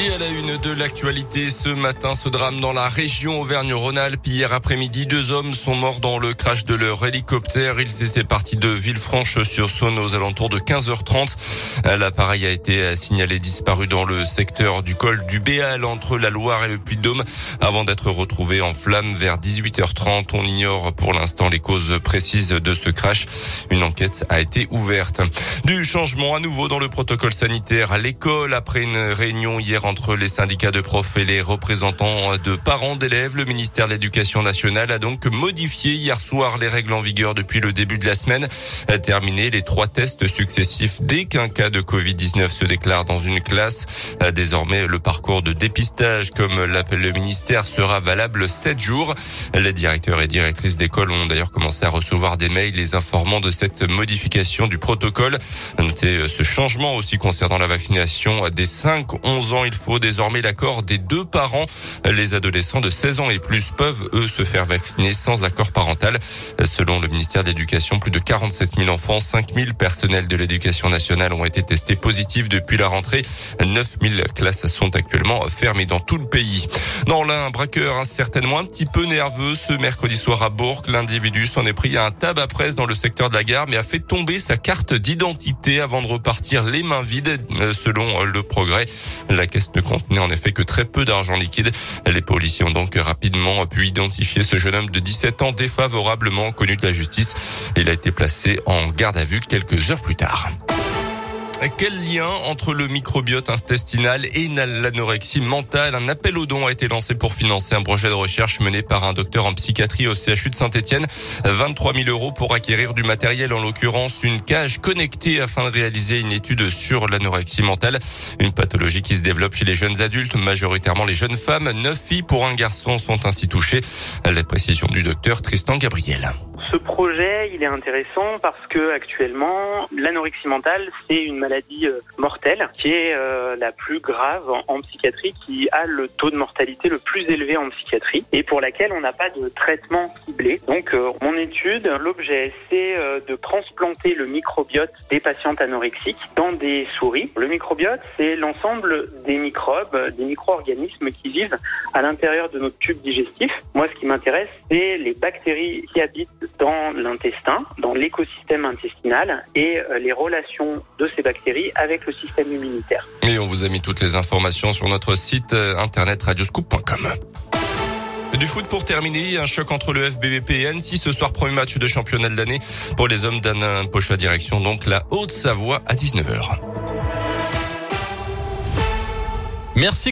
Et à la une de l'actualité ce matin, ce drame dans la région Auvergne-Rhône-Alpes. Hier après-midi, deux hommes sont morts dans le crash de leur hélicoptère. Ils étaient partis de Villefranche-sur-Saône aux alentours de 15h30. L'appareil a été signalé disparu dans le secteur du col du Béal entre la Loire et le Puy-de-Dôme avant d'être retrouvé en flammes vers 18h30. On ignore pour l'instant les causes précises de ce crash. Une enquête a été ouverte. Du changement à nouveau dans le protocole sanitaire à l'école après une réunion hier entre les syndicats de profs et les représentants de parents d'élèves. Le ministère de l'Éducation nationale a donc modifié hier soir les règles en vigueur depuis le début de la semaine. Terminé les trois tests successifs dès qu'un cas de Covid-19 se déclare dans une classe. Désormais, le parcours de dépistage, comme l'appelle le ministère, sera valable sept jours. Les directeurs et directrices d'école ont d'ailleurs commencé à recevoir des mails les informant de cette modification du protocole. Notez ce changement aussi concernant la vaccination des 5-11 ans. Il faut désormais l'accord des deux parents. Les adolescents de 16 ans et plus peuvent, eux, se faire vacciner sans accord parental. Selon le ministère de l'Éducation, plus de 47 000 enfants, 5 000 personnels de l'éducation nationale ont été testés positifs depuis la rentrée. 9 000 classes sont actuellement fermées dans tout le pays. Dans l'un, un braqueur hein, certainement un petit peu nerveux ce mercredi soir à Bourg. L'individu s'en est pris à un tabac presse dans le secteur de la gare, mais a fait tomber sa carte d'identité avant de repartir les mains vides, euh, selon le progrès. La caisse ne contenait en effet que très peu d'argent liquide. Les policiers ont donc rapidement pu identifier ce jeune homme de 17 ans défavorablement connu de la justice. Il a été placé en garde à vue quelques heures plus tard. Quel lien entre le microbiote intestinal et l'anorexie mentale? Un appel aux dons a été lancé pour financer un projet de recherche mené par un docteur en psychiatrie au CHU de Saint-Etienne. 23 000 euros pour acquérir du matériel, en l'occurrence une cage connectée afin de réaliser une étude sur l'anorexie mentale. Une pathologie qui se développe chez les jeunes adultes, majoritairement les jeunes femmes. Neuf filles pour un garçon sont ainsi touchées. La précision du docteur Tristan Gabriel. Ce projet, il est intéressant parce que actuellement, l'anorexie mentale, c'est une maladie euh, mortelle qui est euh, la plus grave en psychiatrie, qui a le taux de mortalité le plus élevé en psychiatrie et pour laquelle on n'a pas de traitement ciblé. Donc, euh, mon étude, l'objet, c'est de transplanter le microbiote des patientes anorexiques dans des souris. Le microbiote, c'est l'ensemble des microbes, des micro-organismes qui vivent à l'intérieur de notre tube digestif. Moi, ce qui m'intéresse, c'est les bactéries qui habitent dans l'intestin, dans l'écosystème intestinal et euh, les relations de ces bactéries avec le système immunitaire. Et on vous a mis toutes les informations sur notre site euh, internet radioscoop.com. Du foot pour terminer, un choc entre le FBVP et Annecy ce soir, premier match de championnat de l'année pour les hommes d'Anna Poche la direction, donc la Haute-Savoie à 19h. Merci.